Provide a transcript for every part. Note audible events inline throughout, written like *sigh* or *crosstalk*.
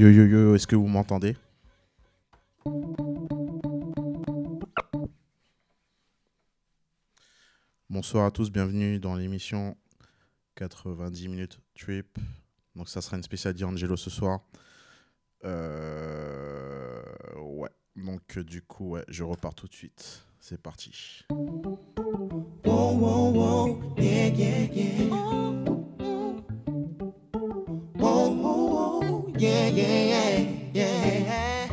Yo yo yo, est-ce que vous m'entendez? Bonsoir à tous, bienvenue dans l'émission 90 minutes trip. Donc ça sera une spéciale D'Angelo ce soir. Euh, ouais, donc euh, du coup, ouais, je repars tout de suite. C'est parti. yeah, yeah, yeah, yeah.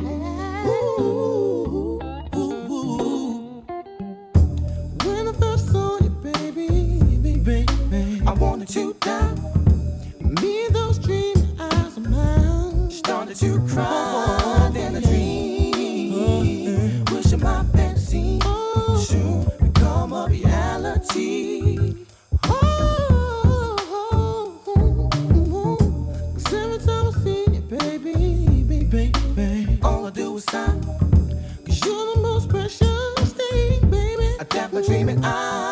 Ooh, ooh, ooh, when I first saw you, baby, baby, baby, I wanted to die. Me and those dream eyes of mine started to cry. I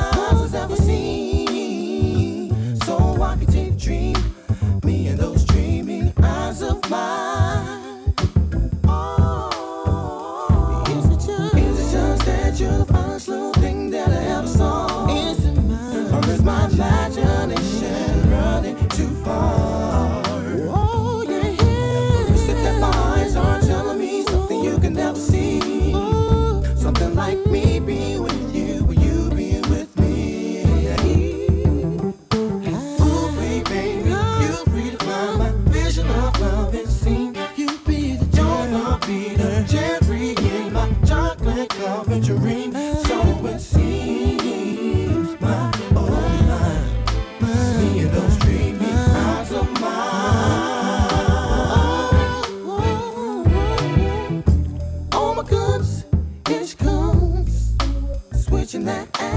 my. Uh.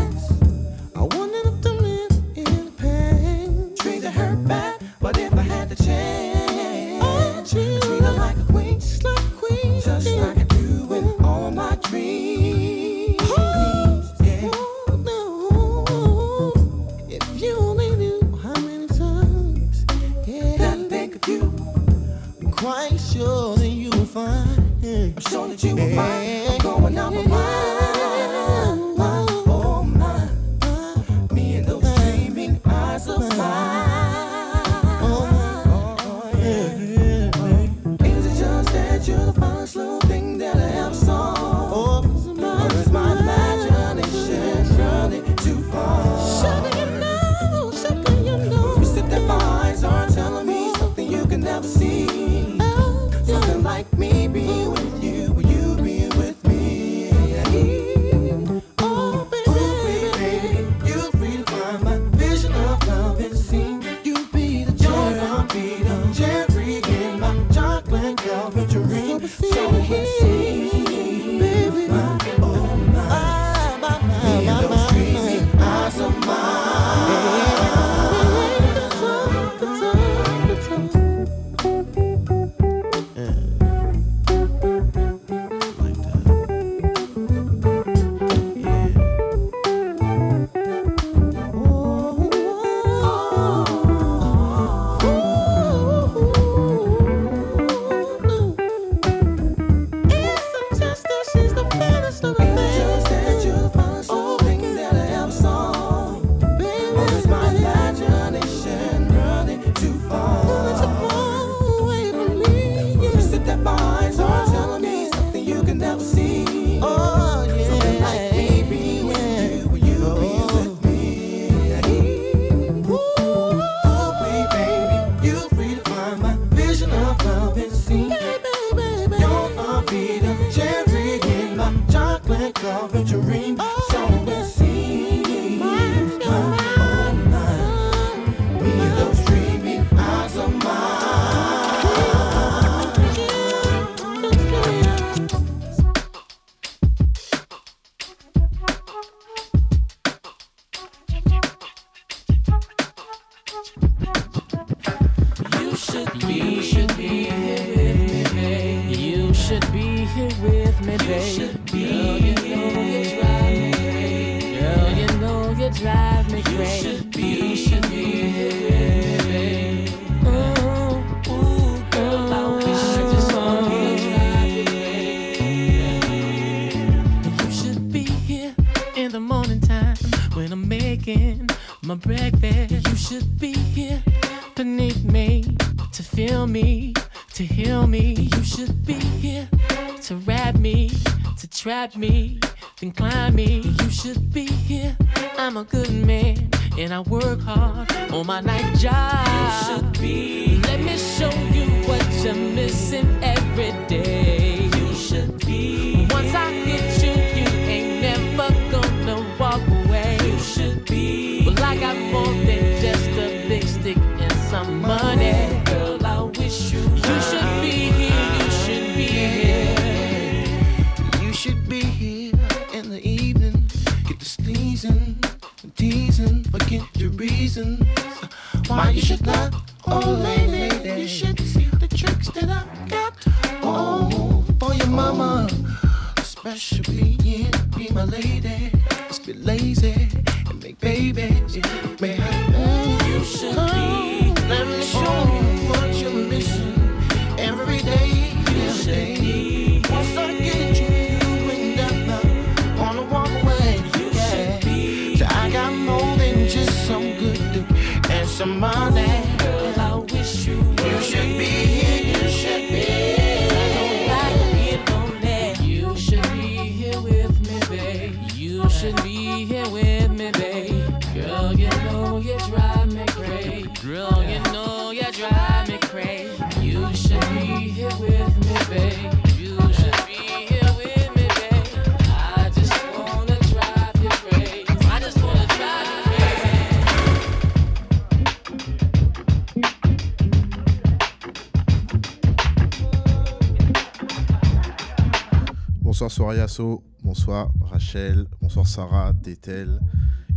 Bonsoir Yasso, bonsoir Rachel, bonsoir Sarah, Tetel,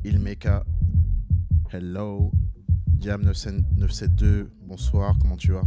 Ilmeka, hello, Diam972, bonsoir, comment tu vas?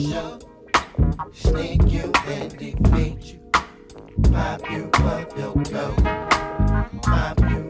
show, sneak you and defeat you, mop you up your you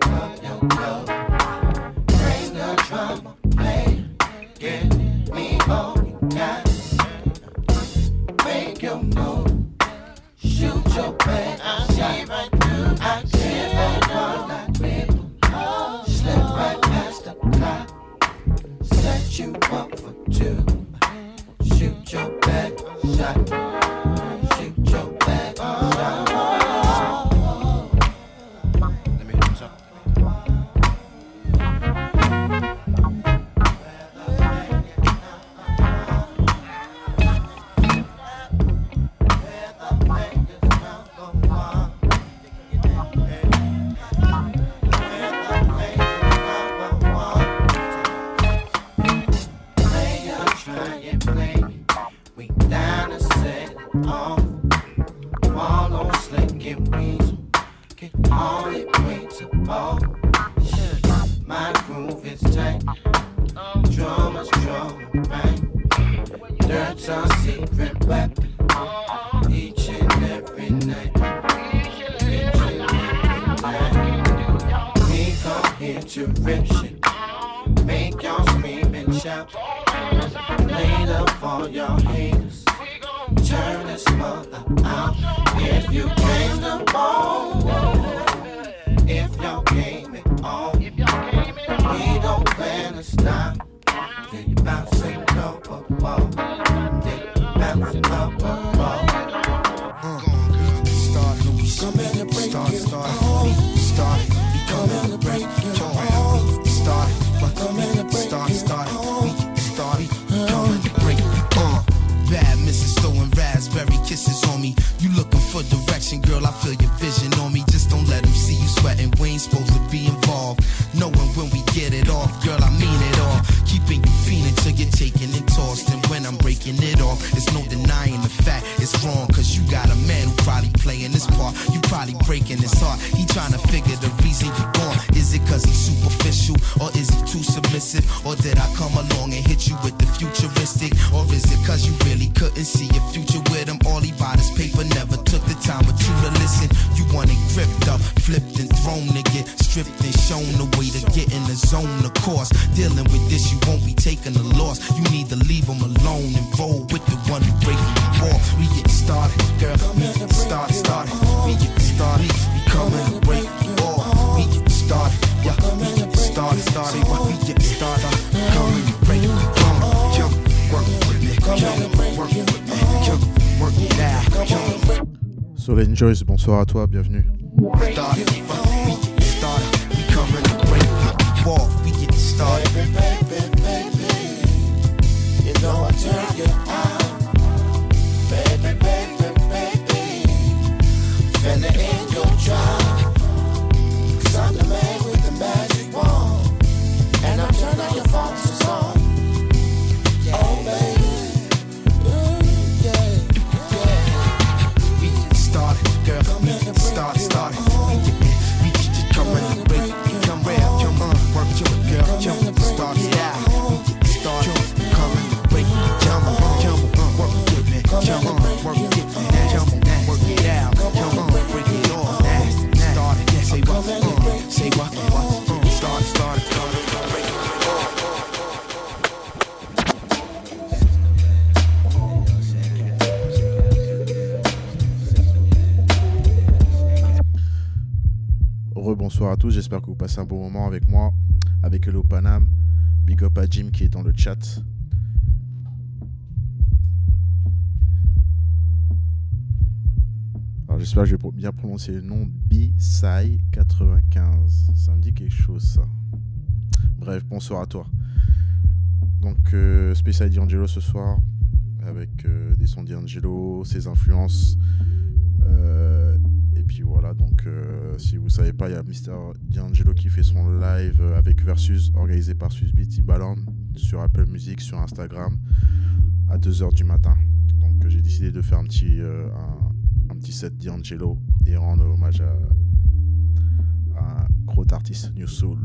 Bonsoir à toi, bienvenue. Say. Bonsoir à tous, j'espère que vous passez un bon moment avec moi, avec Hello Panam, Big Up à Jim qui est dans le chat, j'espère que j'ai bien prononcé le nom, Bisai 95. Ça me dit quelque chose, ça. Bref, bonsoir à toi. Donc, euh, spécial D'Angelo ce soir, avec euh, des sons D'Angelo, ses influences. Euh, et puis voilà, donc euh, si vous savez pas, il y a Mister D'Angelo qui fait son live avec Versus, organisé par Susbit Timbaland, sur Apple Music, sur Instagram, à 2h du matin. Donc, j'ai décidé de faire un petit petit set d'Angelo et rendre hommage à, à un gros artiste New Soul.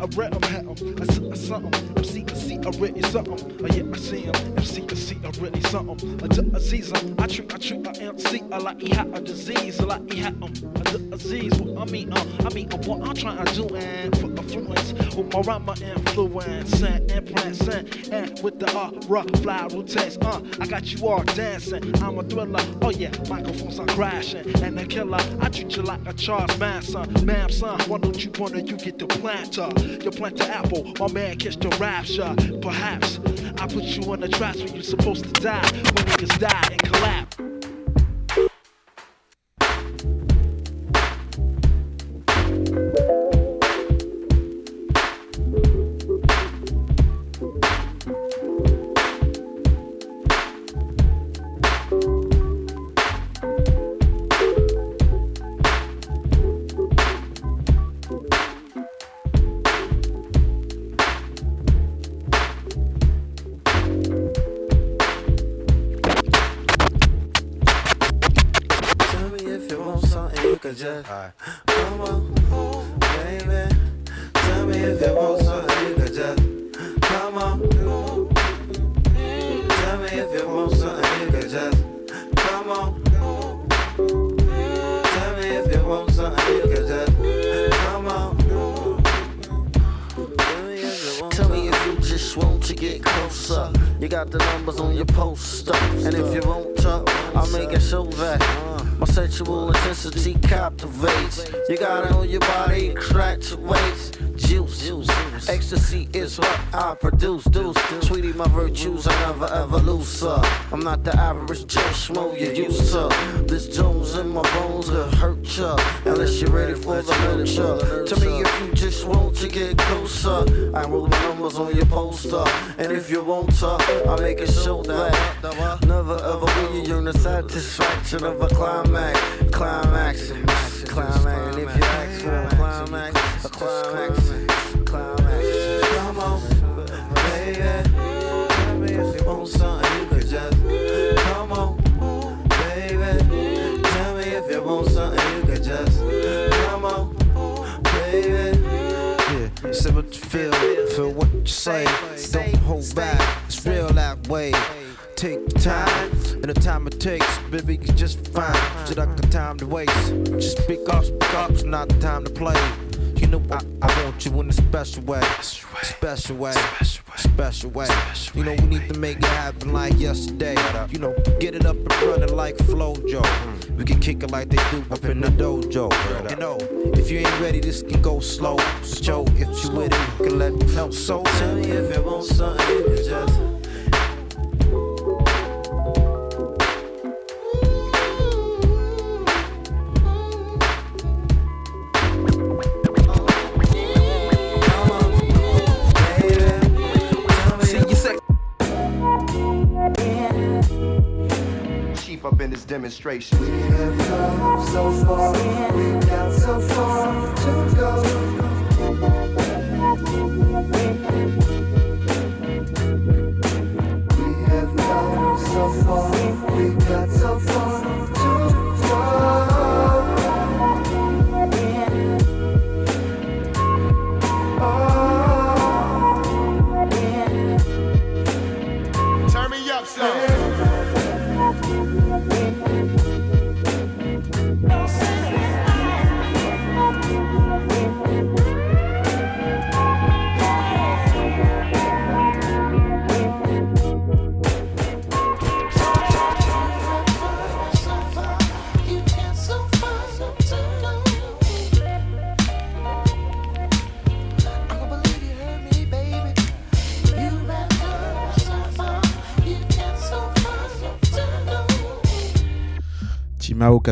I read him, hit him. I see something. MC can see a really something. Oh yeah, I see him. MC can see a really something. I do Aziz. I treat, I treat a MC a like he had a disease. A like he had him. I do Aziz. What I mean, uh, I mean, uh, what I'm trying to do my influence. And implants and, with the uh, rough fly routines. Uh, I got you all dancing. I'm a thriller. Oh yeah, microphones are crashing. And the killer, I treat you like a Charles Manson. Ma'am, son, why don't you wanna you get the planter? You plant the apple, my man catch the rapture. Perhaps I put you in the traps when you're supposed to die. When niggas die Joe you used to. This Jones in my bones will hurt ya unless you're ready for the nurture. Tell me if you just want to get closer. I roll my numbers on your poster, and if you want to, I make it show that never ever will you yearn the satisfaction of a climax, climax, climax. And if you ask for a climax, a climax. Say. Don't hold back, it's real that way. Take the time, and the time it takes, baby, you just fine. Shit, I got time to waste. Just speak up, speak up, it's not the time to play. You know I, I want you in a special way, special way, special way. You know we need to make it happen like yesterday. You know, get it up and running like Flojo. We can kick it like they do up in the dojo. You know, if you ain't ready, this can go slow. Yo, if you with it, you can let me know. So Tell me if you want something, just. Up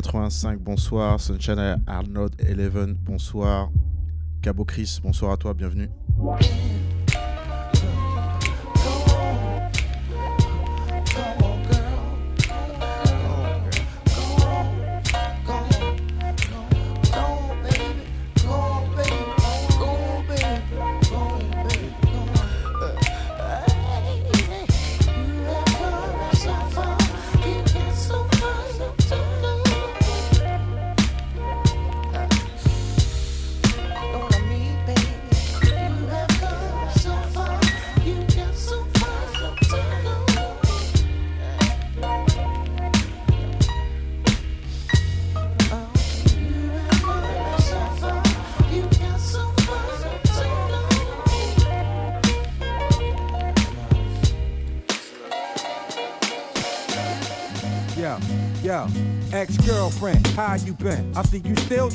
85, bonsoir. Sunshine Arnold 11, bonsoir. Cabo Chris, bonsoir à toi, bienvenue.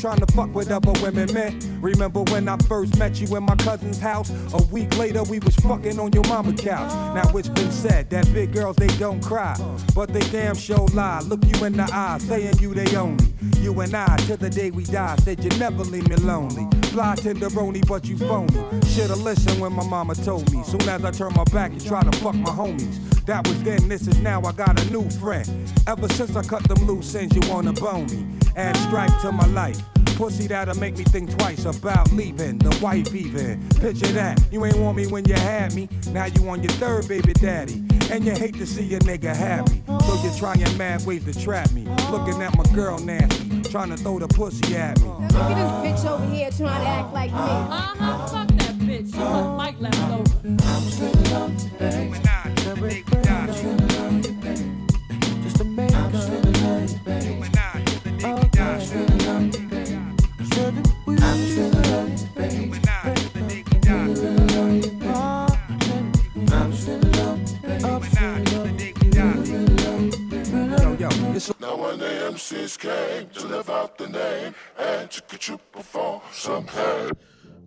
Trying to fuck with other women, man. Remember when I first met you in my cousin's house? A week later, we was fucking on your mama couch. Now it's been said that big girls they don't cry, but they damn sure lie. Look you in the eye, saying you they only. You and I, till the day we die, said you never leave me lonely. Fly tenderoni, but you phony. Shoulda listened when my mama told me. Soon as I turn my back, you try to fuck my homies. That was then, this is now. I got a new friend. Ever since I cut them loose ends, you wanna bone me. Add stripe to my life. Pussy that'll make me think twice about leaving the wife even. Picture that, you ain't want me when you had me. Now you on your third baby daddy. And you hate to see a nigga happy. So you're trying mad ways to trap me. Looking at my girl nasty, trying to throw the pussy at me. Look at this bitch over here trying to act like me. Uh-huh, fuck that bitch. She want Mike left over. Just to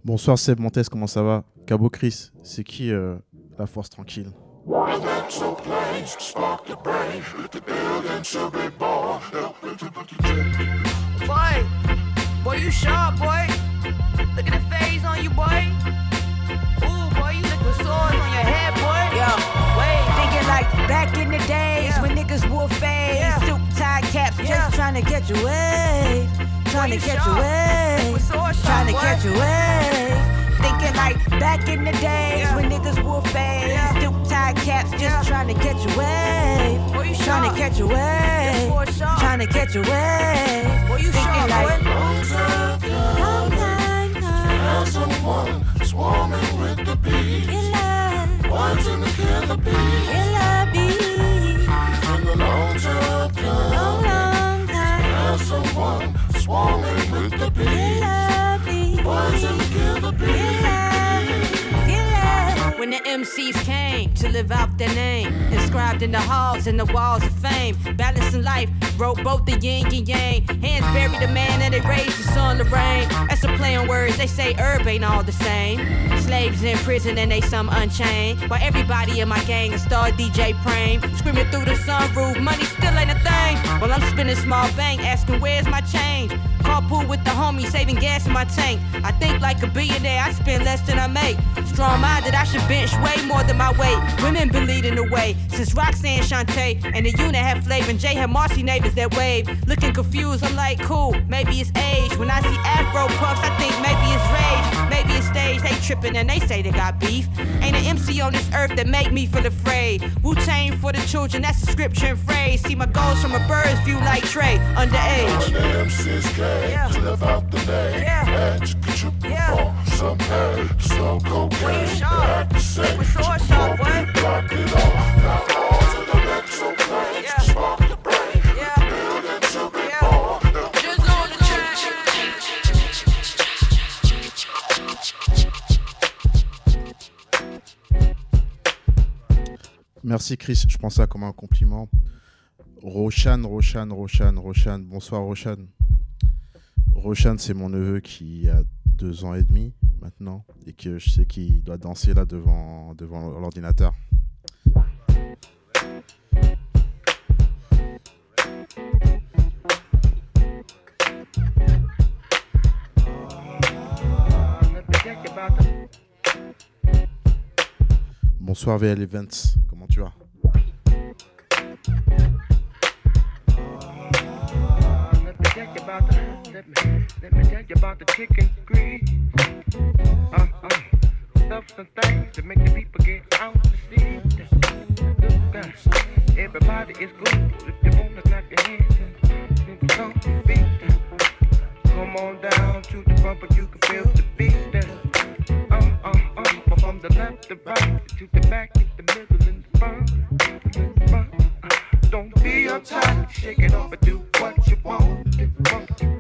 Bonsoir Seb Montes, comment ça va? Cabo Chris, c'est qui euh, la force tranquille? Boy, boy, you sharp, boy. Look at the phase on you, boy. Ooh, boy, you look with swords on your head, boy. Thinking like back in the days Yeah. when niggas wore fades, Yeah. suit tie caps, Yeah. just trying to catch a wave, trying to you catch a sharp. wave, With trying to catch a wave. Thinking like back in the days when niggas wore fades, Yeah. suit tie caps, just Yeah. trying to catch a wave, Boy, you trying to catch a wave, sword trying to catch a wave. You Thinking sharp, like boy. long time As someone swarming with the bees. One's in the killer the long coming. As someone swarming with the bees. One's in the When the MCs came to live out their name, inscribed in the halls and the walls of fame, balancing life, wrote both the yin and yang. Hands buried the man and they raised the sun to rain. That's a play on words, they say herb ain't all the same. Slaves in prison and they some unchained. While everybody in my gang is star DJ Prame, screaming through the sunroof, money still ain't a thing. While I'm spinning small bank, asking where's my change. Carpool with the homie, saving gas in my tank. I think like a billionaire, I spend less than I make. Strong minded, I should bench way more than my weight. Women been leading the way since Roxanne Shante and the unit had flavor. And Jay had Marcy neighbors that wave. Looking confused, I'm like, cool, maybe it's age. When I see Afro puffs, I think maybe it's rage. Maybe it's stage, they tripping and they say they got beef. Ain't an MC on this earth that make me feel afraid. Wu Tang for the children, that's a scripture and phrase. See my goals from a bird's view like Trey, underage. When the MCs came Yeah. to live out the name Yeah. get you Yeah. some hey. Slow cocaine. Boy, Merci Chris, je prends ça comme un compliment. Roshan, Roshan, Roshan, Roshan, bonsoir Roshan. Roshan, c'est mon neveu qui a deux ans et demi maintenant et que je sais qu'il doit danser là devant, devant l'ordinateur. Bonsoir VL Events, comment tu vas? Let me tell you about the chicken grease. Uh uh stuff and things to make the people get out to see. Look everybody is good if you wanna clap your hands and then come beat. Come on down to the bumper, you can feel the beat. Uh uh uh, from the left to right to the back, to the middle and the front. front. Uh, Don't be uptight, shake it off and do what you want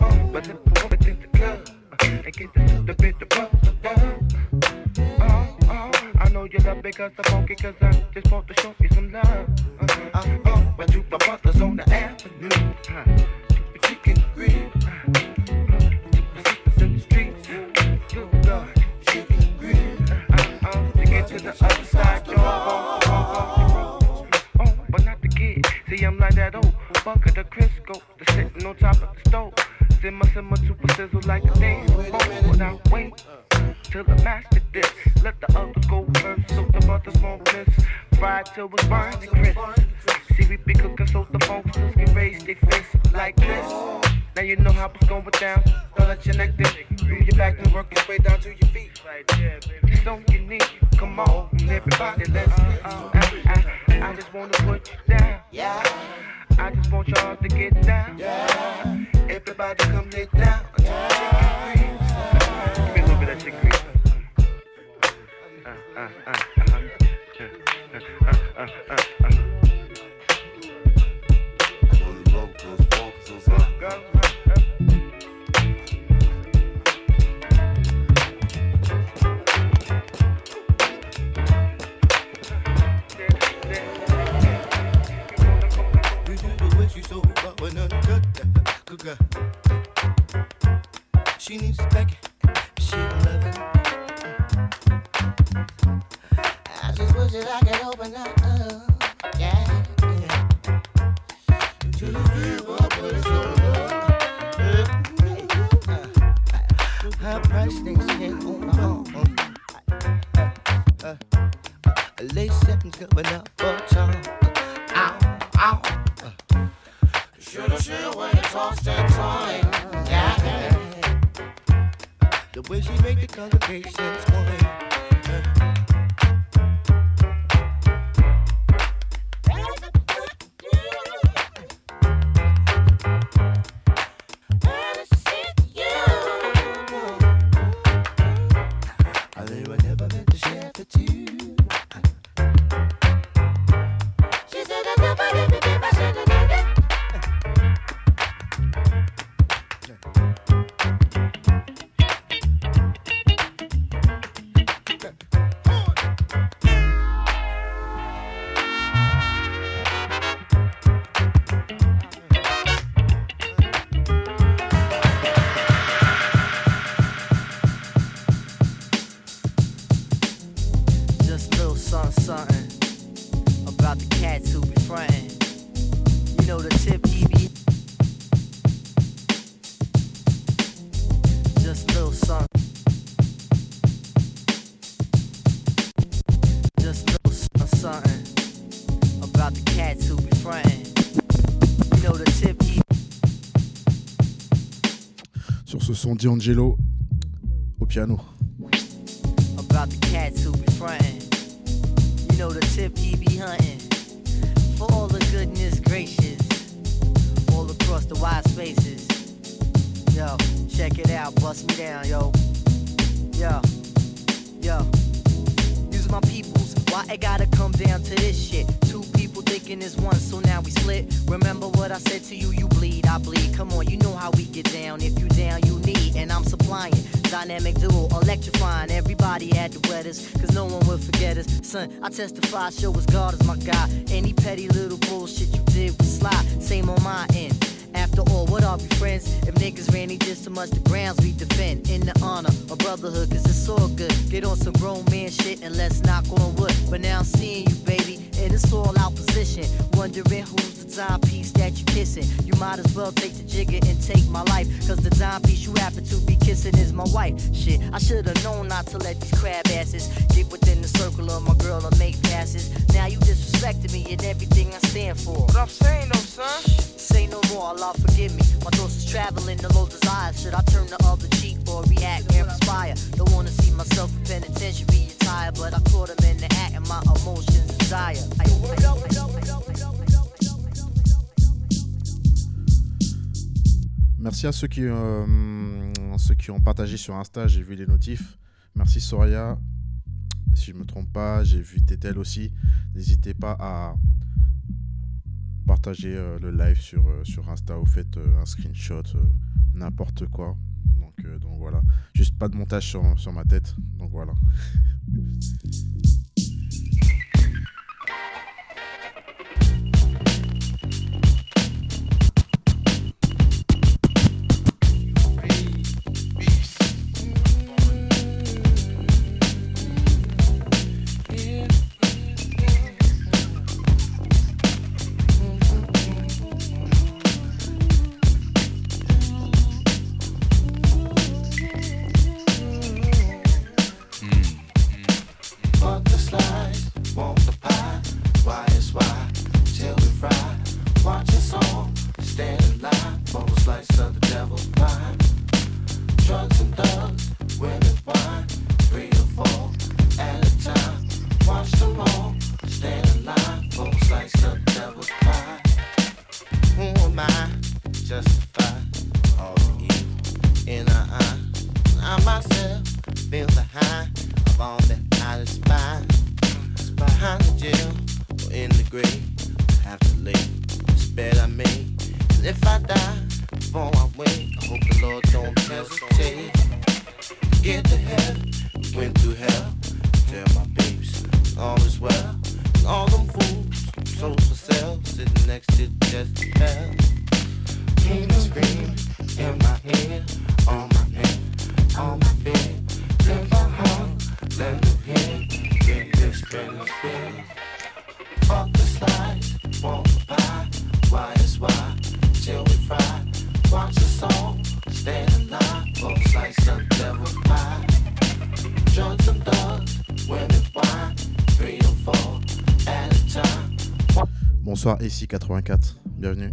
ticket, the bit, the bump, the bump. Oh, uh, oh, uh, I know you love because I'm funky, cause I just bought to show you some love. Uh, uh-huh. I'm up with you, my brothers on the avenue. Huh. Chicken grip. Uh-huh. in the streets. Good God, chicken grip. Uh-uh. To get to the other side, y'all. Oh, oh, oh, oh. but not the kid. See, I'm like that old. bucket of Crisco, the sitting on top of the stove. Simmer, simmer, super sizzle like a till it's burned and crisp. See, we be cooking so the folks can raise their fists like this. Now you know how it's going down. Don't let your neck dip. Through your back and work your way down to your feet. It's on your knee. Come on, everybody, let's. Uh, I, I, I just wanna put you down. Yeah. I just want y'all to get down. Yeah. Son D'Angelo au piano. Testify, show us God is my guy. Any petty little bullshit you did was slide, same on my end. After all, what are we friends? If niggas ran each just so much, the grounds we defend. In the honor of brotherhood, cause it's all good. Get on some grown man shit and let's knock on wood. But now I'm seeing you, baby, and it's all out position. Wondering who's the timepiece that you kissing. You might as well take the jigger and take my life. Cause the timepiece you happen to be kissing is my wife. Shit, I should've known not to let these crab asses get within the circle of my girl and make passes. Now you disrespecting me and everything I stand for. What I'm saying though, son. Say no more, Allah forgive me. My thoughts is traveling to low desires. Should I turn the other cheek or react and perspire? Don't wanna see myself in penitentiary attire, but I caught him in the act and my emotions desire. I, Merci à ceux qui, euh, ont partagé sur Insta, j'ai vu les notifs. Merci Soria. Si je me trompe pas, j'ai vu Tétel aussi. N'hésitez pas à partager euh, le live sur, euh, Insta. Vous faites euh, un screenshot, euh, n'importe quoi. Donc, euh, donc voilà. Juste pas de montage sur, sur ma tête. Donc voilà. *laughs* Ici 84. Bienvenue.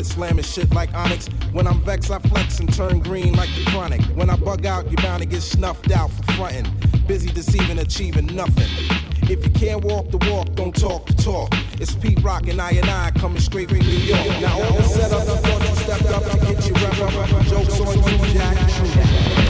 Garment, slamming shit like Onyx. When I'm vexed, I flex and turn green like the chronic. When I bug out, you're bound to get snuffed out for frontin'. Busy deceiving, achieving nothing. If you can't walk the walk, don't talk the talk. It's Pete Rock and I and I coming straight from New York. Now all the setup, I thought you stepped up to get your rep up. Jokes on you, Jack.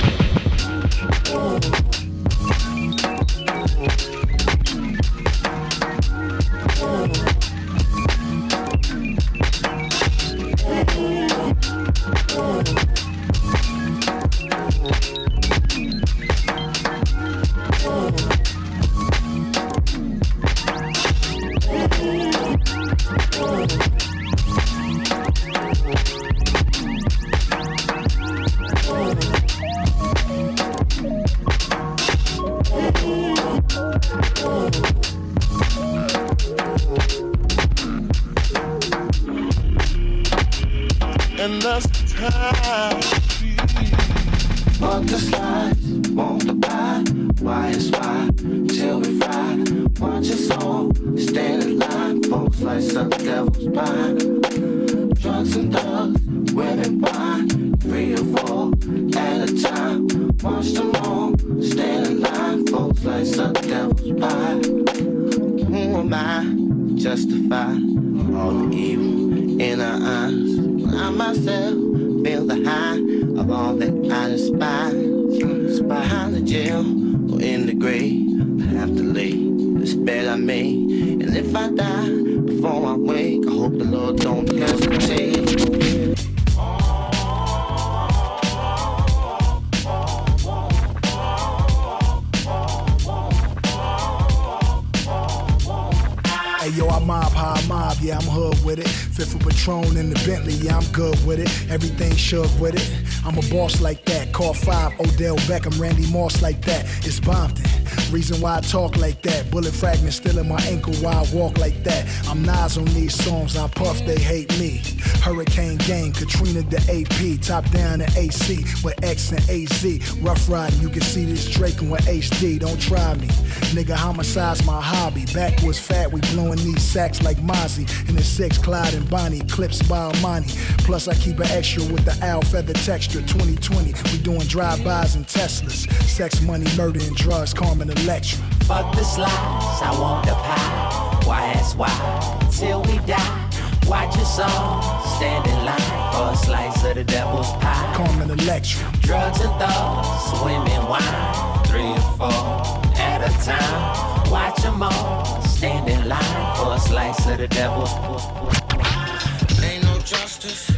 Why I talk like that. Bullet fragments still in my ankle while I walk like that. I'm Nas on these songs, I puff, they hate me. Hurricane Gang, Katrina the AP, top down the AC with X and AZ. Rough riding, you can see this Drake with HD. Don't try me, nigga. Homicide's my hobby. Back was fat, we blowing these sacks like Mozzie. In the six, Clyde and Bonnie, clips by Armani. Plus I keep an extra with the owl feather texture. 2020, we doing drive-bys and Teslas. Sex, money, murder, and drugs. Carmen Electra. Fuck the slides, I want the pie. Why ask why? Till we die. Watch us all stand in line for a slice of the devil's pie. Carmen Electra. Drugs and thugs, women wine, three or four time. Watch them all stand in line for a slice of the devil's puss. Ain't no justice,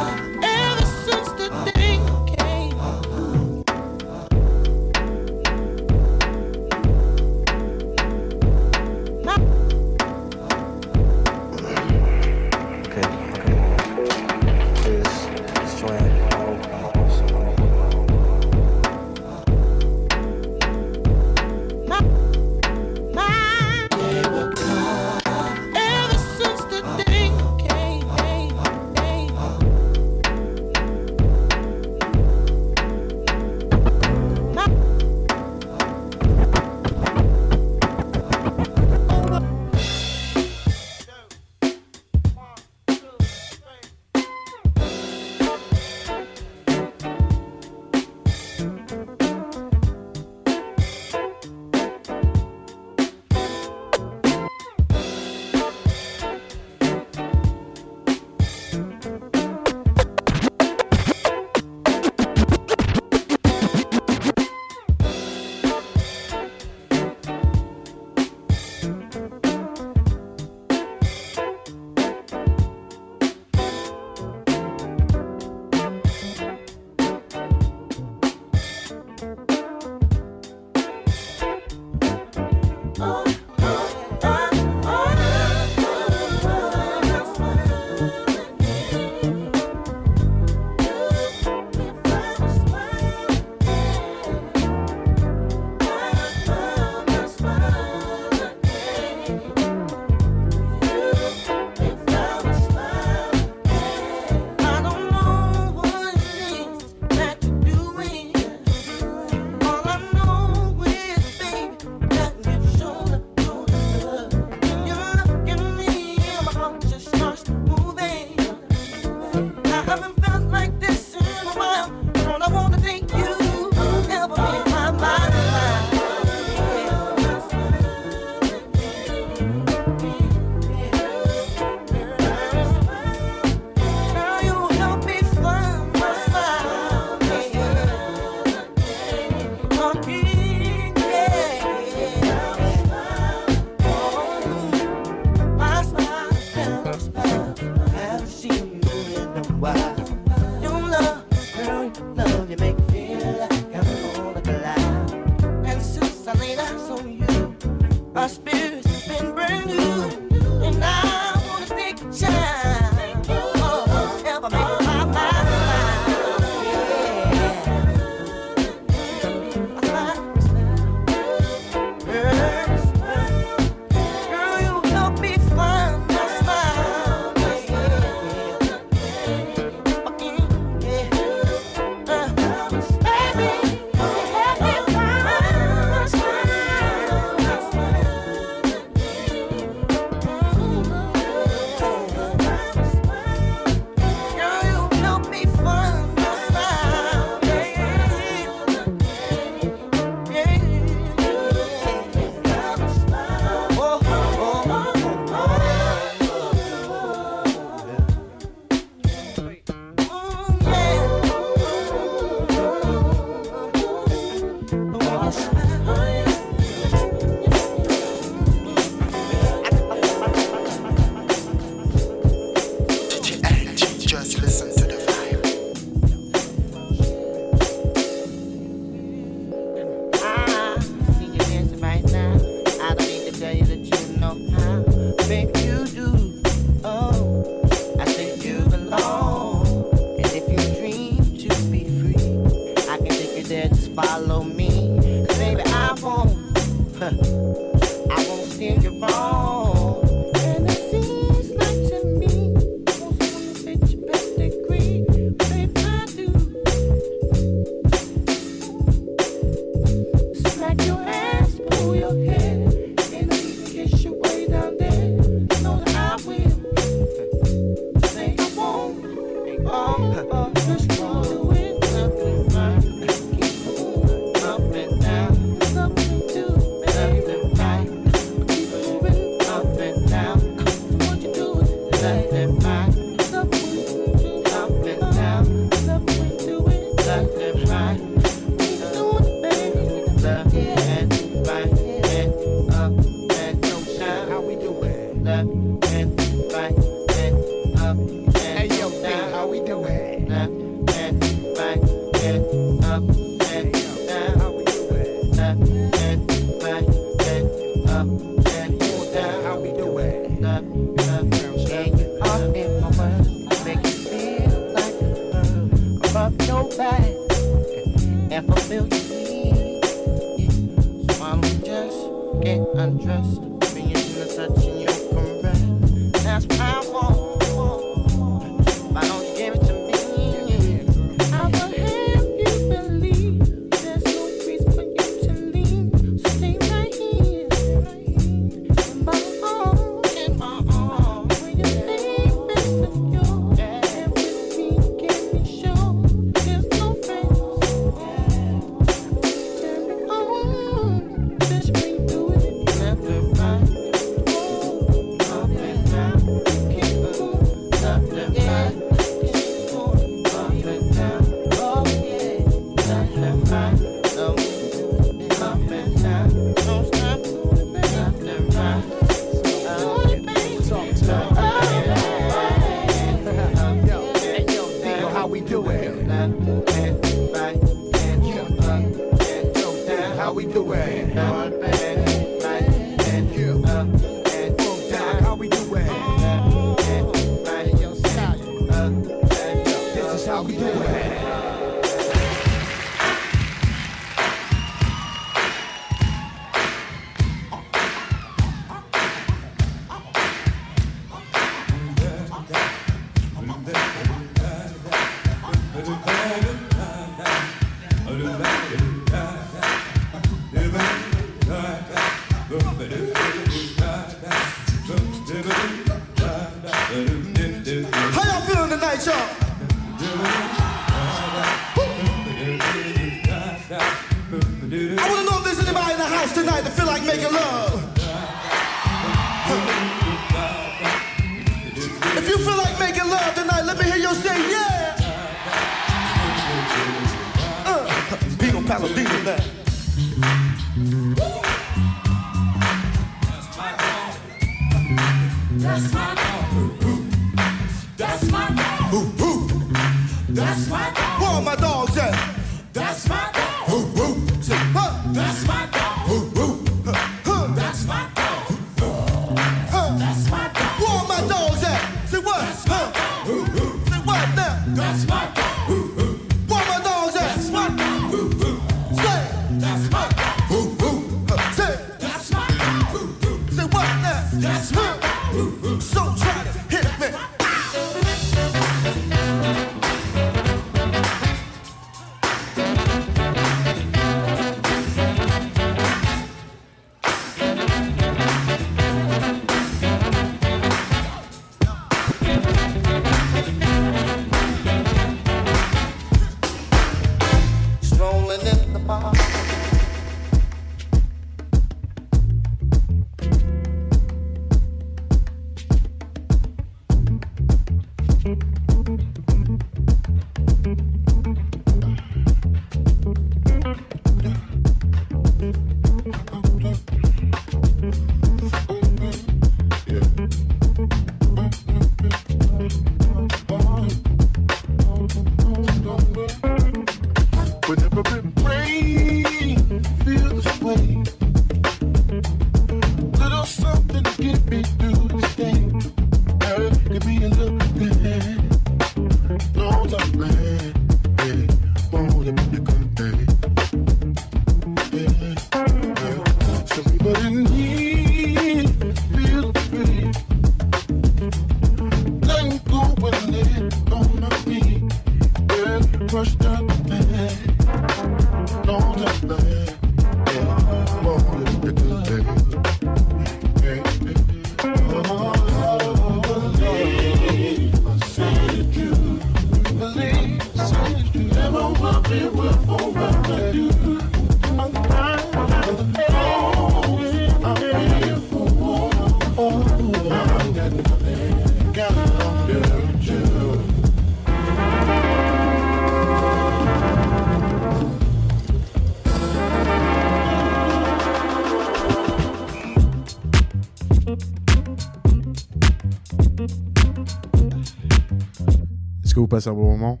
vous passez un bon moment.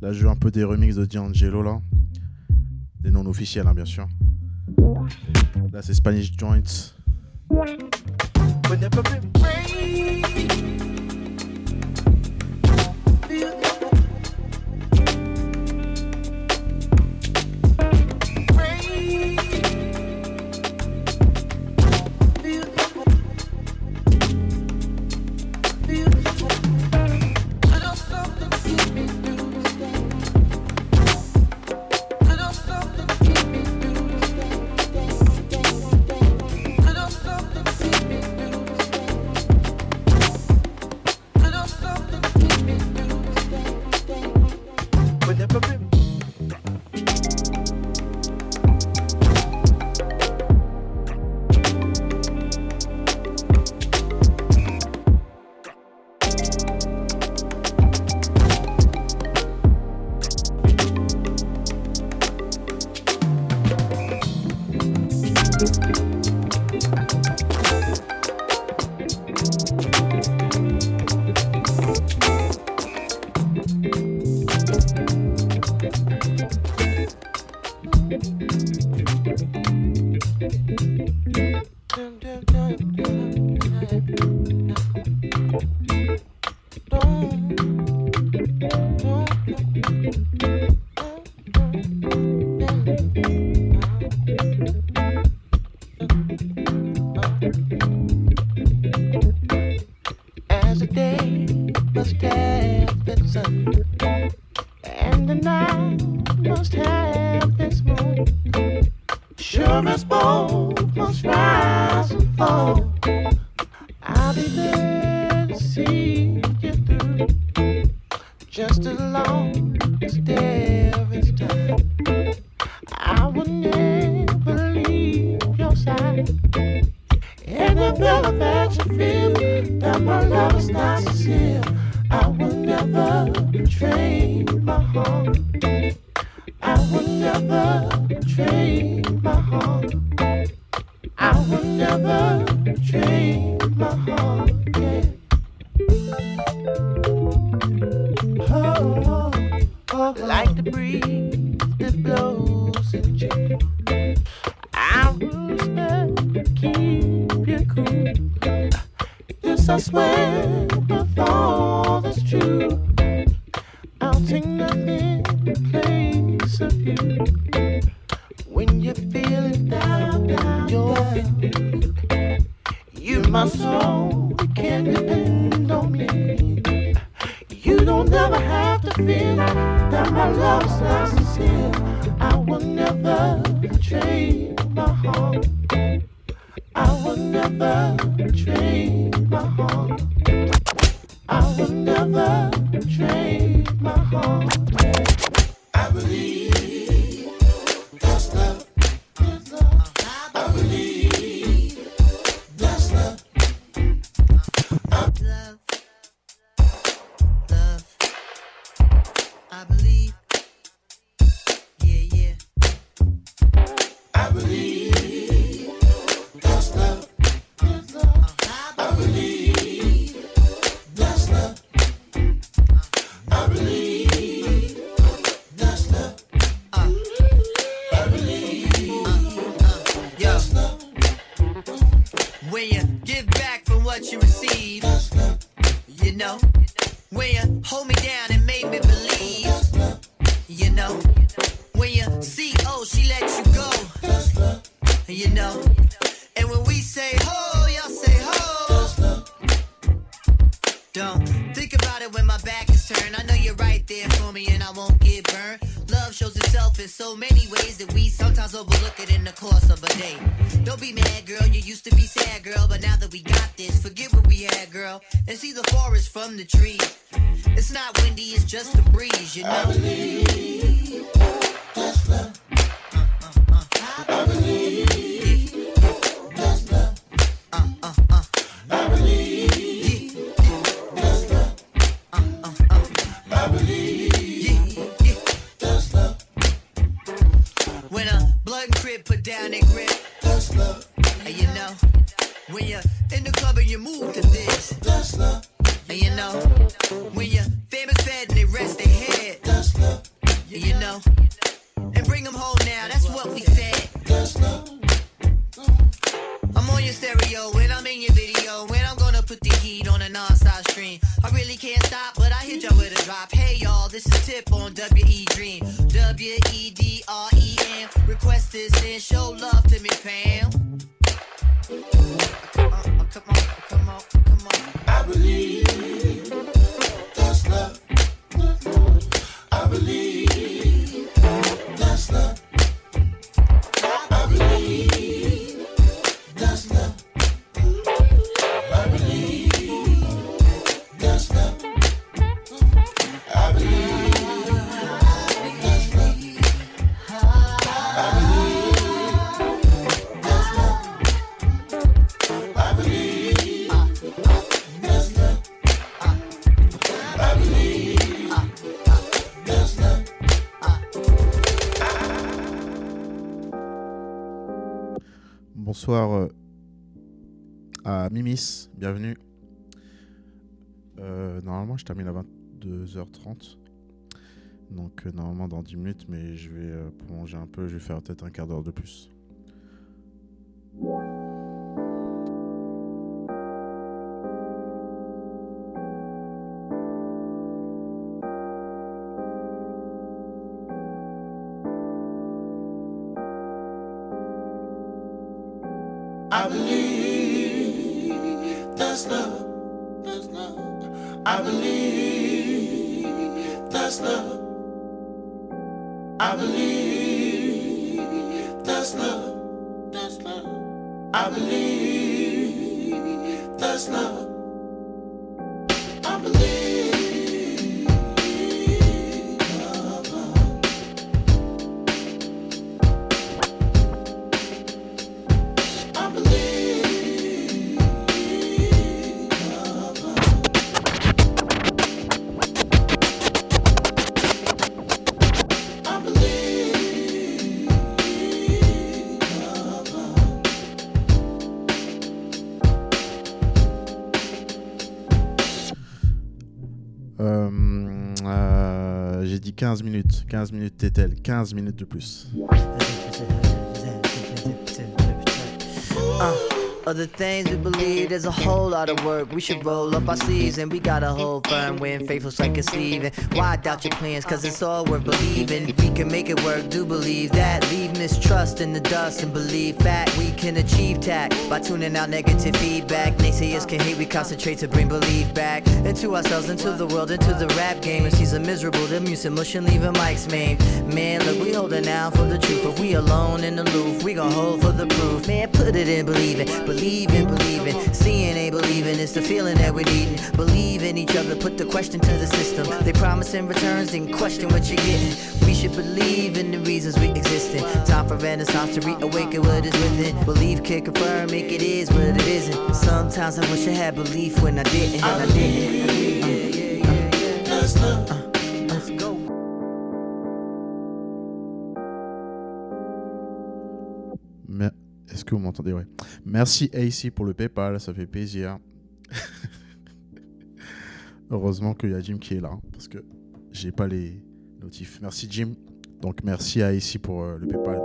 Là, je joue un peu des remixes de D'Angelo, là. Des non officiels, hein, bien sûr. Là, c'est Spanish Joints. I know you're right there for me and I won't get burned. Love shows itself in so many ways that we sometimes overlook it in the course of a day. Don't be mad, girl. You used to be sad, girl. But now that we got this, forget what we had, girl. And see the forest from the trees. It's not windy, it's just a breeze, you know? Love. And you know, when you're in the club and you move to this. That's love. And you know, when you're famous fed and they rest their head. That's love. And you know, and bring them home now. That's what we said. That's love. I'm on your stereo when I'm in your video. When I'm gonna put the heat on a non-stop stream. I really can't stop, but I hit y'all with a drop. Hey y'all, this is Tip on WE Dream. W E D R E M. Request this and show love to me, fam. Bonsoir euh, à Mimis, bienvenue. Euh, normalement, je termine à 22h30. Donc, euh, normalement, dans 10 minutes, mais je vais euh, prolonger un peu. Je vais faire peut-être un quart d'heure de plus. I believe that's love. I believe that's love. That's love. I believe that's love. 15 minutes. 15 minutes TTL. 15 minutes de plus. Uh, other things we believe there's a whole lot of work. We should roll up our sleeves and we gotta hold firm when faithful's like a. And why doubt your plans? Cause it's all worth believing. We can make it work, do believe that. Leave mistrust in the dust and believe fact. We can achieve tact by tuning out negative feedback. Naysayers can hate, we concentrate to bring belief back into ourselves, into the world, into the rap game. And she's a miserable, the music mushing, leaving mics main. Man, look, we holding out for the truth. If we alone in the loop, we gon' hold for the proof. Man, put it in believing, believing. Seeing ain't believing, it's the feeling that we're needing. Believe in each other, put the question to the system. They promise in returns, then question what you're getting. We should believe in the reasons we exist in. Time for renaissance to reawaken what is within. Believe can confirm, make it is what it isn't. Sometimes I wish I had belief when I didn't. I didn't. That's love. Let's vous m'entendez Ouais. Merci AC pour le PayPal, ça fait plaisir. *laughs* Heureusement qu'il y a Jim qui est là, parce que j'ai pas les notifs. Merci Jim. Donc merci à AC pour euh, le PayPal.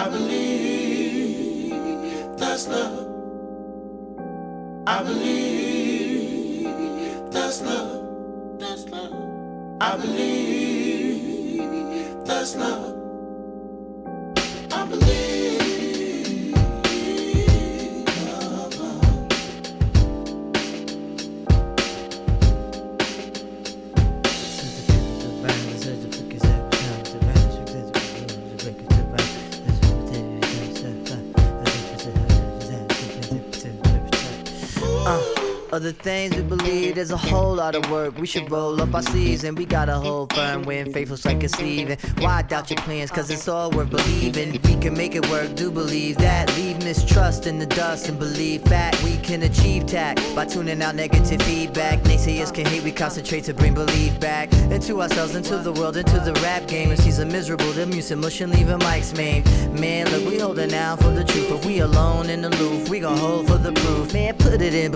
I believe that's love. I believe that's love. That's love. I believe that's love. Other things we believe there's a whole lot of work. We should roll up our sleeves and we gotta hold firm when faithful's like. And why doubt your plans? Cause it's all worth believing. We can make it work, do believe that. Leave mistrust in the dust and believe that We can achieve tact by tuning out negative feedback. Naysayers can hate, we concentrate to bring belief back into ourselves, into the world, into the rap game. If she's a miserable, the music mushing, leaving mics main. Man, look, we holding out for the truth. If we alone and aloof, we gon' hold for the proof. Man, put it in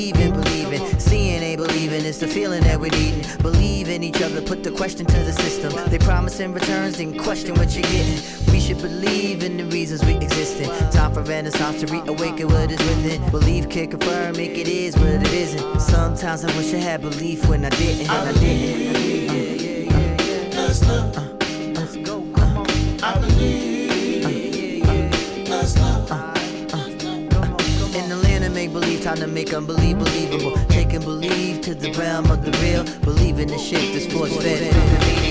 believing, believing, believing. Seeing ain't believing, it's the feeling that we're needing. Believe in each other, put the question to the system. They promise in returns, then question what you're getting. We should believe in the reasons we exist in. Time for renaissance to reawaken what is within. Believe can confirm, make it is what it isn't. Sometimes I wish I had belief when I didn't. And I didn't. Uh, uh, uh, Let's love. Let's time to make unbelieve believable. Taking believe to the realm of the real. Believe in the shit that's force fed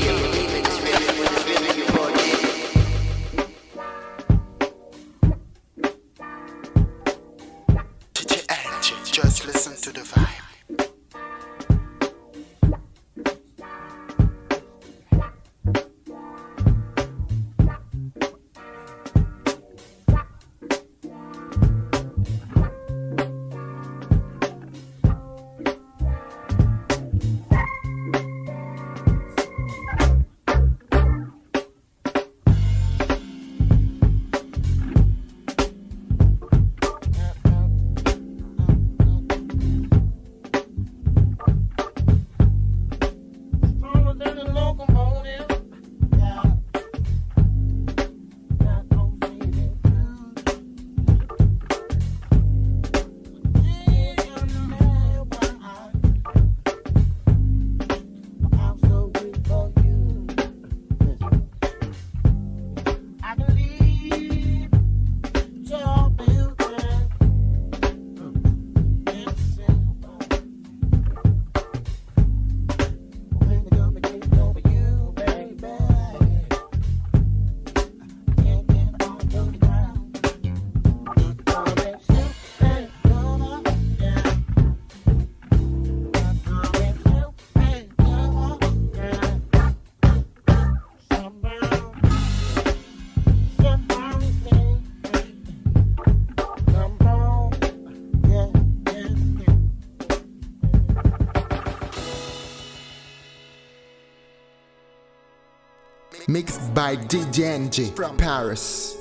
Mixed by DJ NG from Paris.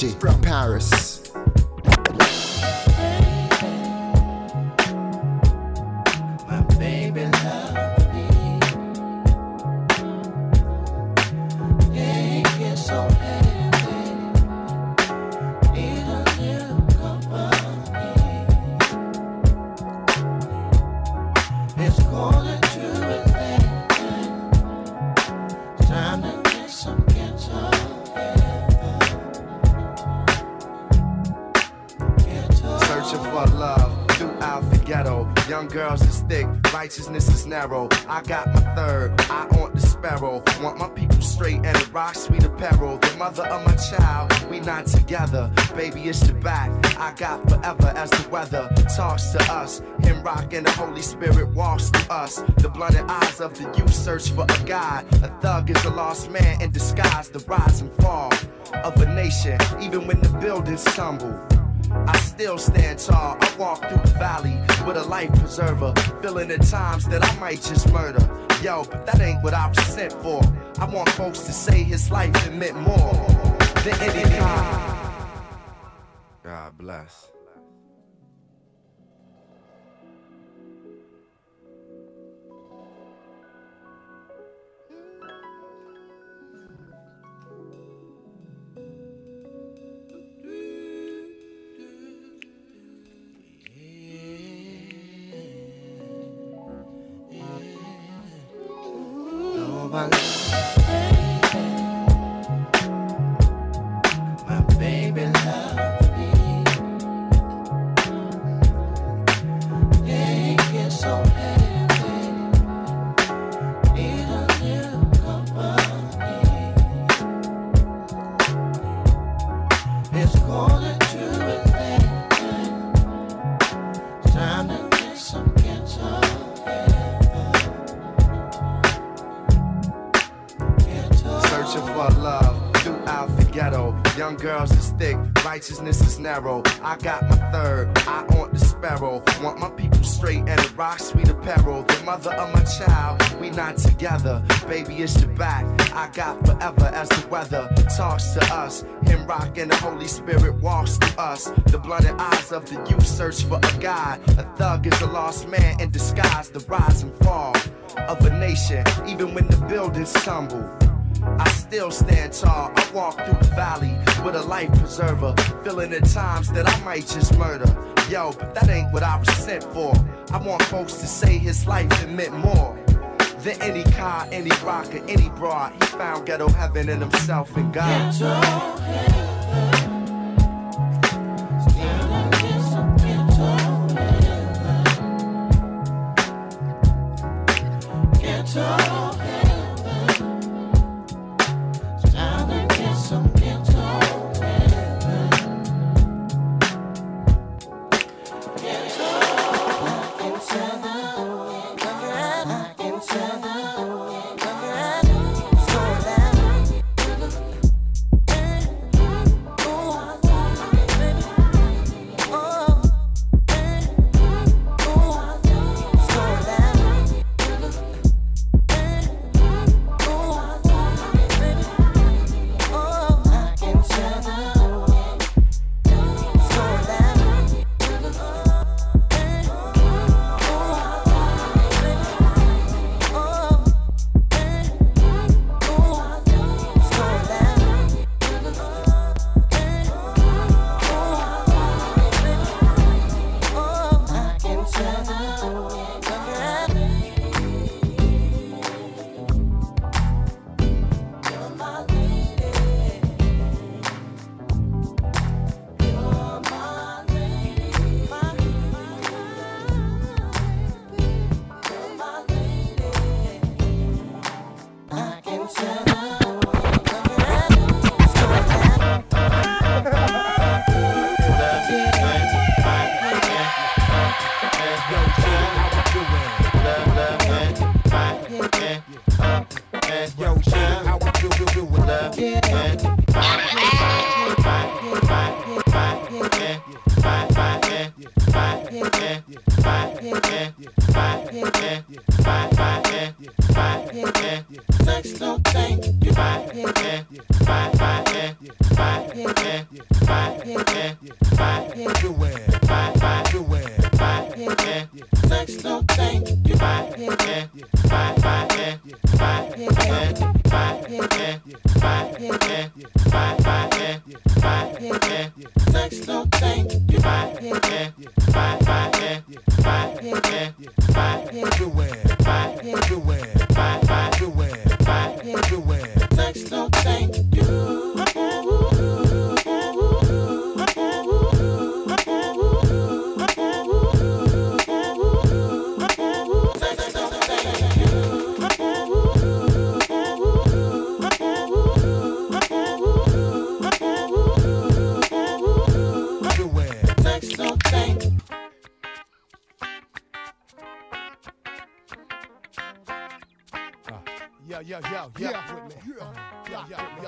From Paris. Narrow. I got my third, I want the sparrow. Want my people straight and a rock sweet apparel. The mother of my child, we not together. Baby, it's the back. I got forever as the weather talks to us. Him rock and the Holy Spirit walks to us. The blinded eyes of the youth search for a God. A thug is a lost man in disguise. The rise and fall of a nation, even when the buildings tumble. I still stand tall. I walk through the valley with a life preserver, feeling the times that I might just murder. Yo, but that ain't what I was sent for. I want folks to say his life meant more than any. God bless. The youth search for a God. A thug is a lost man in disguise. The rise and fall of a nation, even when the buildings tumble. I still stand tall. I walk through the valley with a life preserver, feeling the times that I might just murder. Yo, but that ain't what I was sent for. I want folks to say his life meant more than any car, any rock, or any broad. He found ghetto heaven in himself and God.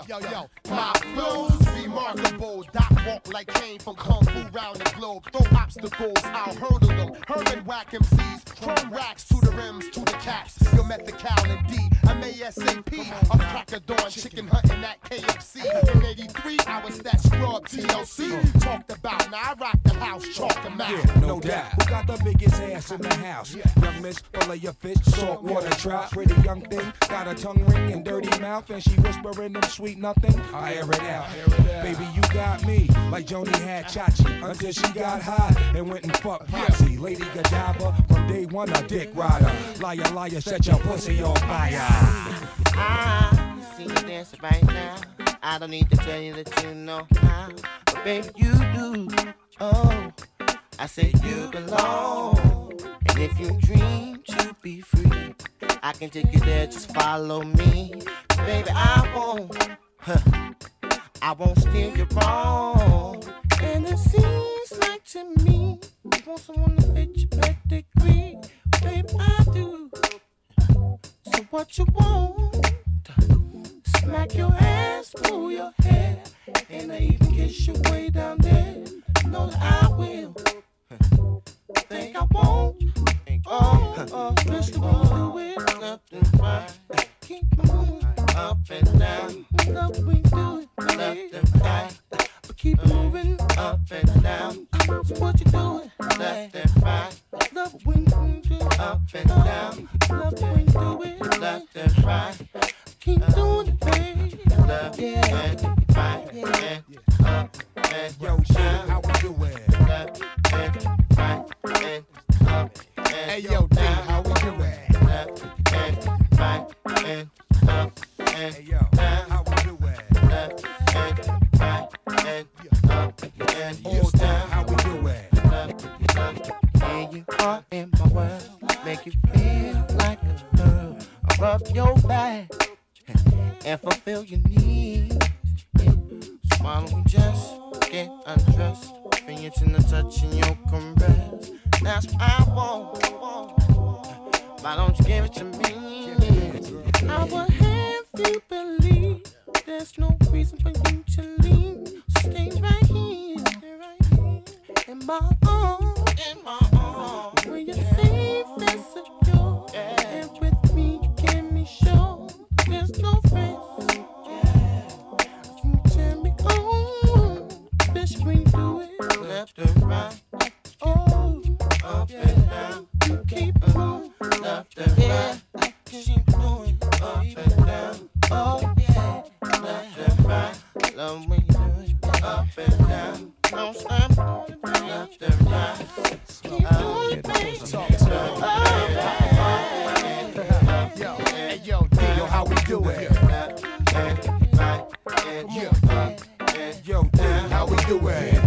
Yo, yo. My flow's remarkable. Doc walk like Kane from Kung Fu round the globe. Throw obstacles, I'll hurdle them. Herman whack MCs, chrome racks to the rims, to the caps. Yo, met the cow and D. I'm ASAP. A crack of dawn, chicken hunting at KFC. In 83, I was that scrub TLC. Talked about, now I rock the house, chalk them out. Yeah, no doubt. Who got the biggest ass in the house? Young miss, fillet your fish, salt water trout. Pretty young thing, got a tongue ring and dirty mouth, and she whispering them sweet nothing. I air it out. Baby, you got me like Joanie had Chachi until she got hot and went and fucked Potsy. Lady Godiva day one, a dick rider. Liar, liar, set your pussy on fire. I see you dancing right now. I don't need to tell you that you know how, but baby you do. Oh, I say you belong, and if you dream to be free, I can take you there. Just follow me, baby. I won't, huh, I won't steer you wrong. And it like to me, you want someone to fit your pedigree, baby. I do. So what you want? Smack your ass, pull your hair, and I even kiss you way down there. Know that I will. Think I won't. Oh, oh, Mr. It left and. Keep moving up and down. Love we do it left and right. But keep moving up and down. So what you doing? Left and right. Love when you do up and down. Love when you do it left and right. Keep doing it, baby. Left and right. Yeah. Up and Yo, shit, how we doing? left and right and up and Hey, yo, D, how we doing? left and right and up and Hey, yo, how and All down, how we left, left. Here you are in my world, make you feel like a girl. I rub your back and fulfill your needs. Yeah. So why don't we just get undressed? Fingers in the touch and your caress. That's what I want. Why don't you give it to me? I will have you believe there's no reason for you to leave. So stay right here, stay right here in my arms, in my arms. Where you're safe and secure, and with me you can be sure there's no risk. You tell me, bitch, we do it left and right. Oh, up and down. You keep moving left and right. Keep doing up and down. Oh yeah, left and right. Love when you do it up and down. Doing it,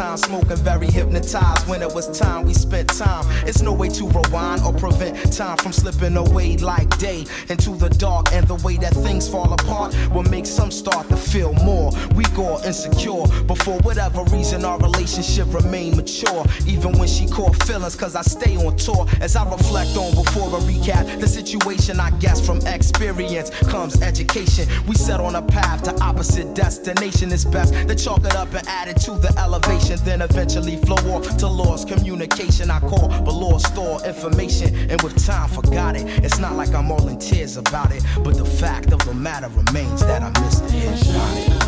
summertime smoking, very hypnotized. When it was time, we spent time. It's no way to rewind or prevent time from slipping away like day into the dark. And the way that things fall apart will make some start to feel more weak or insecure. But for whatever reason, our relationship remained mature. Even when she caught feelings, cause I stay on tour. As I reflect on before a recap, the situation I guess from experience comes education. We set on a path to opposite destination. It's best to chalk it up and add it to the elevation. Then eventually flow off to lost communication. I call, but lost store information. And with time, forgot it. It's not like I'm all in tears about it. But the fact of the matter remains that I missed the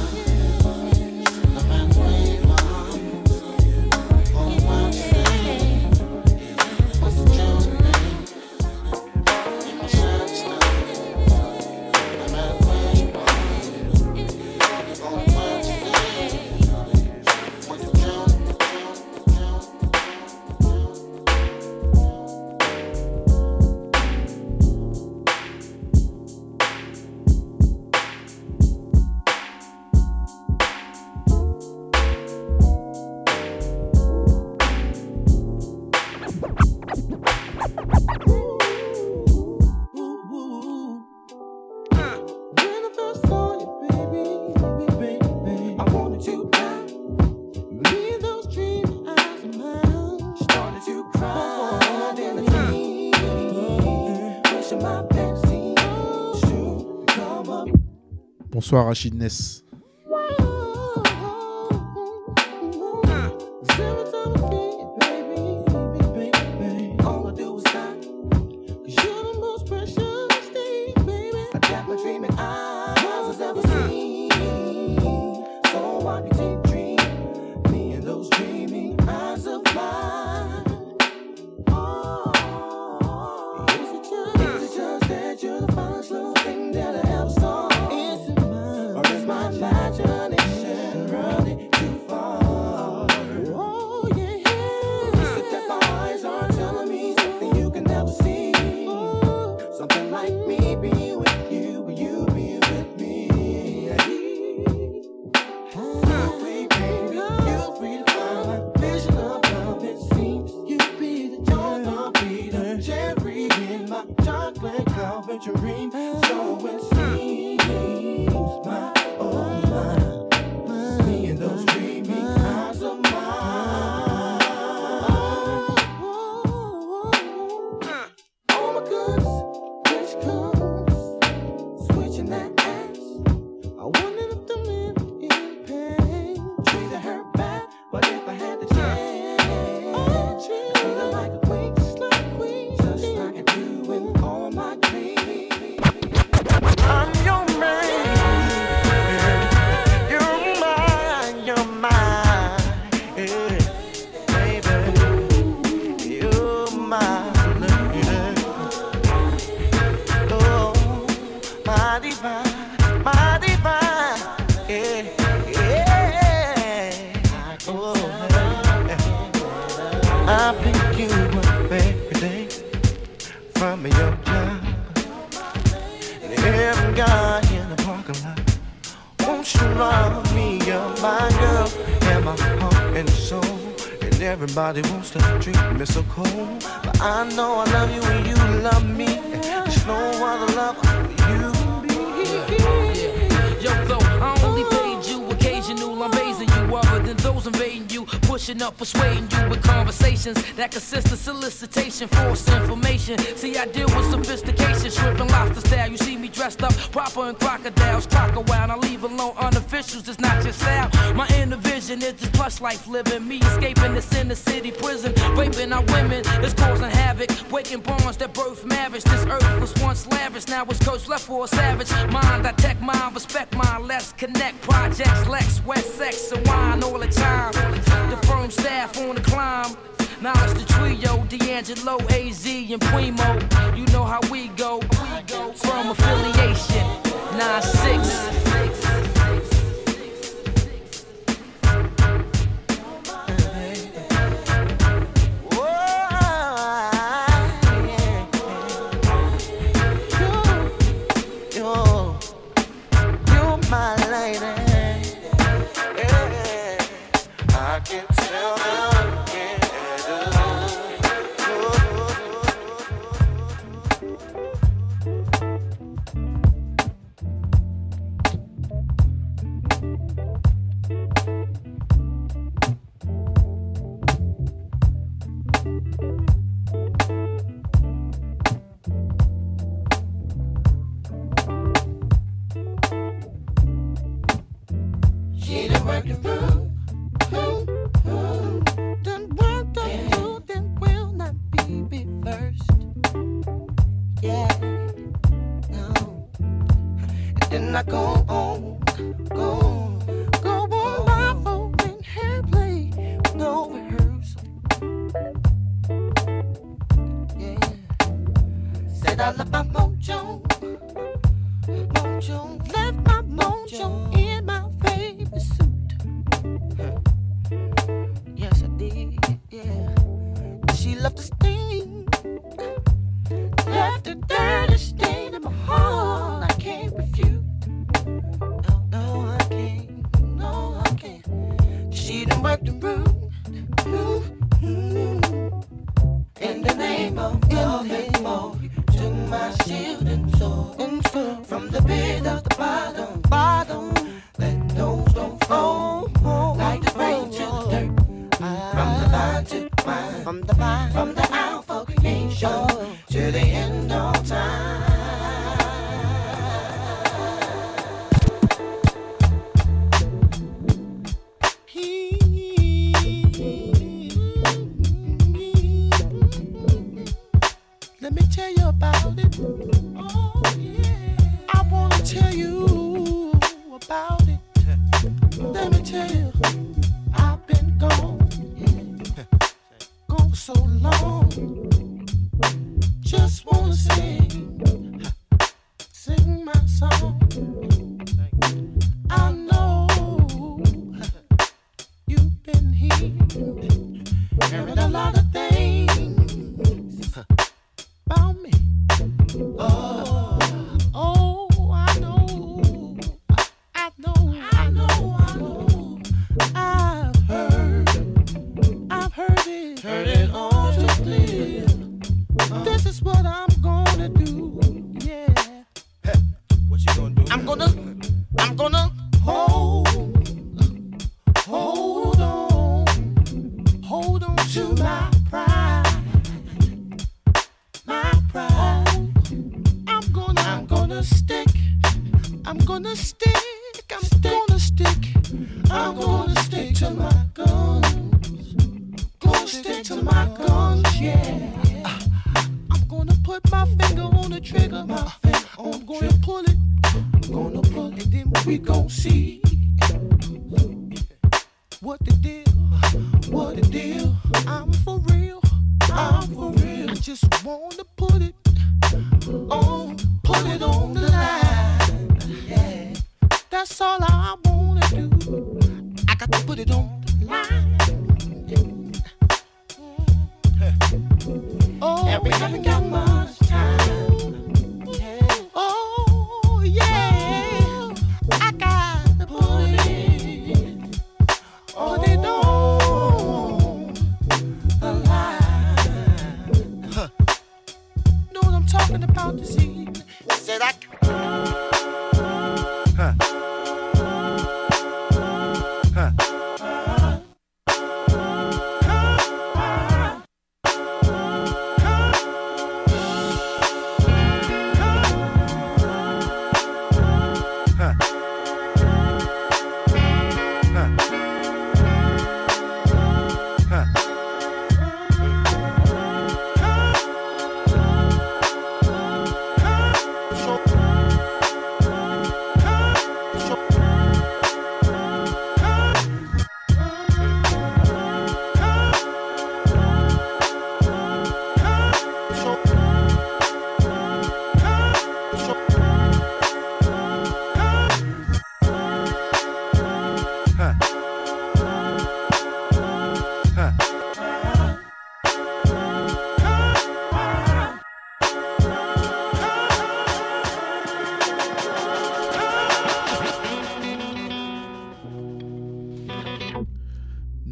Bonsoir Rachid Ness. Conversations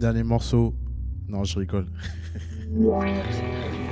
Dernier morceau. Non, je rigole. *laughs*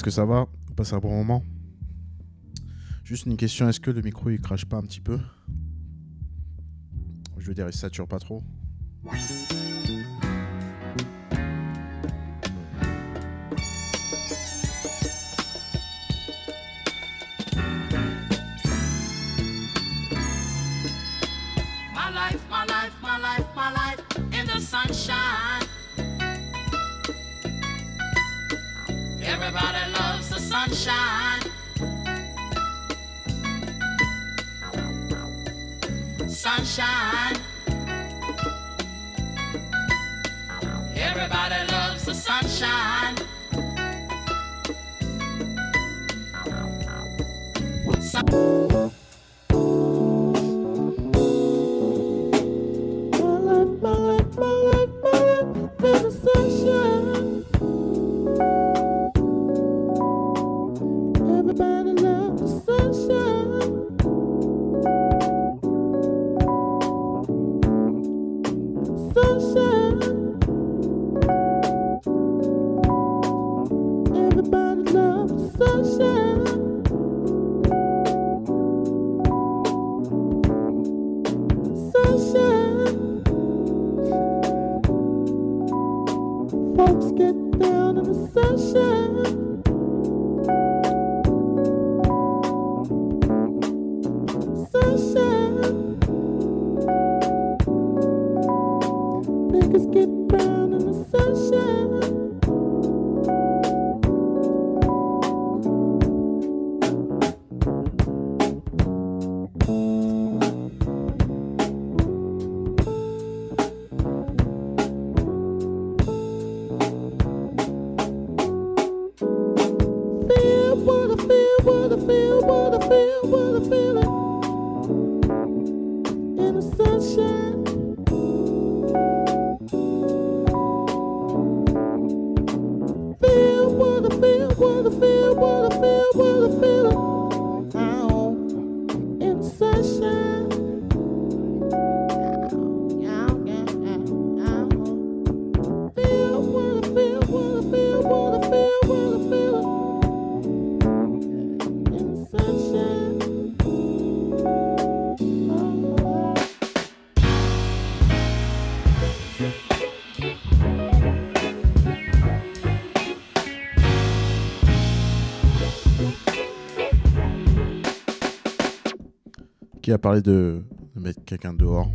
Est-ce que ça va Vous passez un bon moment? Juste une question, est-ce que le micro il crache pas un petit peu? Je veux dire, il sature pas trop. sunshine. Everybody loves the sunshine. Sun- parlé de, de mettre quelqu'un dehors.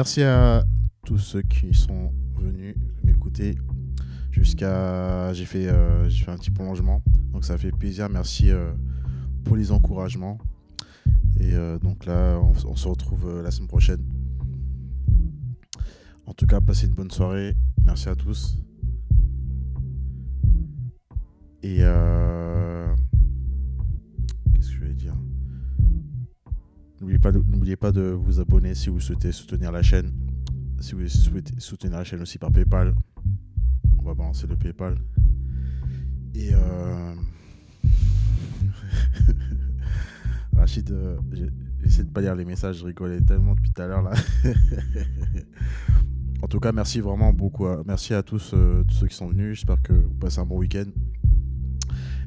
Merci à tous ceux qui sont venus m'écouter jusqu'à. J'ai fait, euh, j'ai fait un petit prolongement, donc ça fait plaisir. Merci euh, pour les encouragements. Et euh, donc là, on, se retrouve la semaine prochaine. En tout cas, passez une bonne soirée. Merci à tous. Et N'oubliez pas, de, vous abonner si vous souhaitez soutenir la chaîne. Si vous souhaitez soutenir la chaîne aussi par PayPal, on va balancer le PayPal. Et euh... *laughs* Rachid, euh, j'essaie de pas lire les messages, je rigolais tellement depuis tout à l'heure là. *laughs* en tout cas, merci vraiment beaucoup. merci à tous, euh, tous ceux qui sont venus. J'espère que vous passez un bon week-end.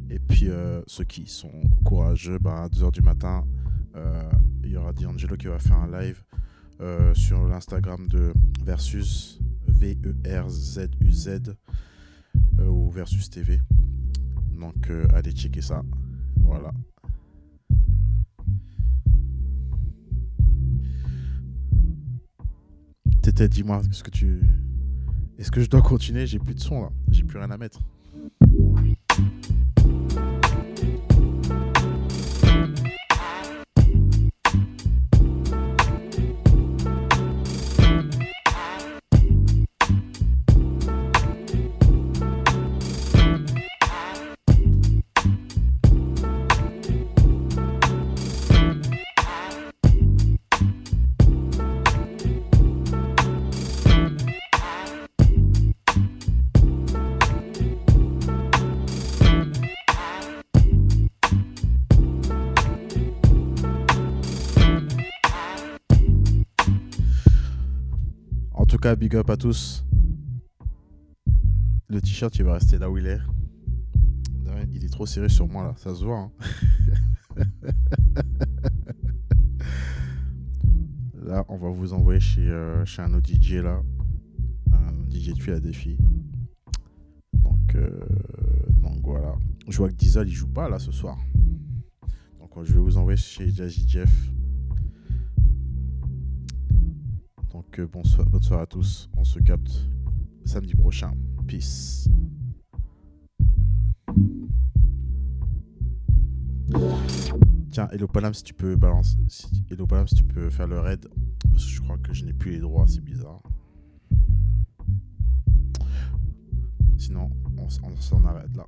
Et puis euh, ceux qui sont courageux, bah, à 2h du matin, il y aura D'Angelo qui va faire un live euh, sur l'Instagram de Versus, V-E-R-Z-U-Z, euh, ou Versus TV. Donc euh, allez checker ça. Voilà. Tété, dis-moi, ce que tu. Est-ce que je dois continuer? J'ai plus de son là. J'ai plus rien à mettre. Big up à tous. Le t-shirt, il va rester là où il est. Il est trop serré sur moi là, ça se voit. hein. *laughs* là, on va vous envoyer chez, euh, chez un autre DJ là. Un DJ tué à défi. Donc, euh, donc voilà. Je vois que Diesel il joue pas là ce soir. Donc je vais vous envoyer chez Jazzy Jeff. Euh, bonsoir, bonne soirée à tous. On se capte samedi prochain. Peace. Tiens, Hello Panam, si tu peux balancer. Si, tu peux faire le raid. Parce que je crois que je n'ai plus les droits, c'est bizarre. Sinon, on s'en arrête là.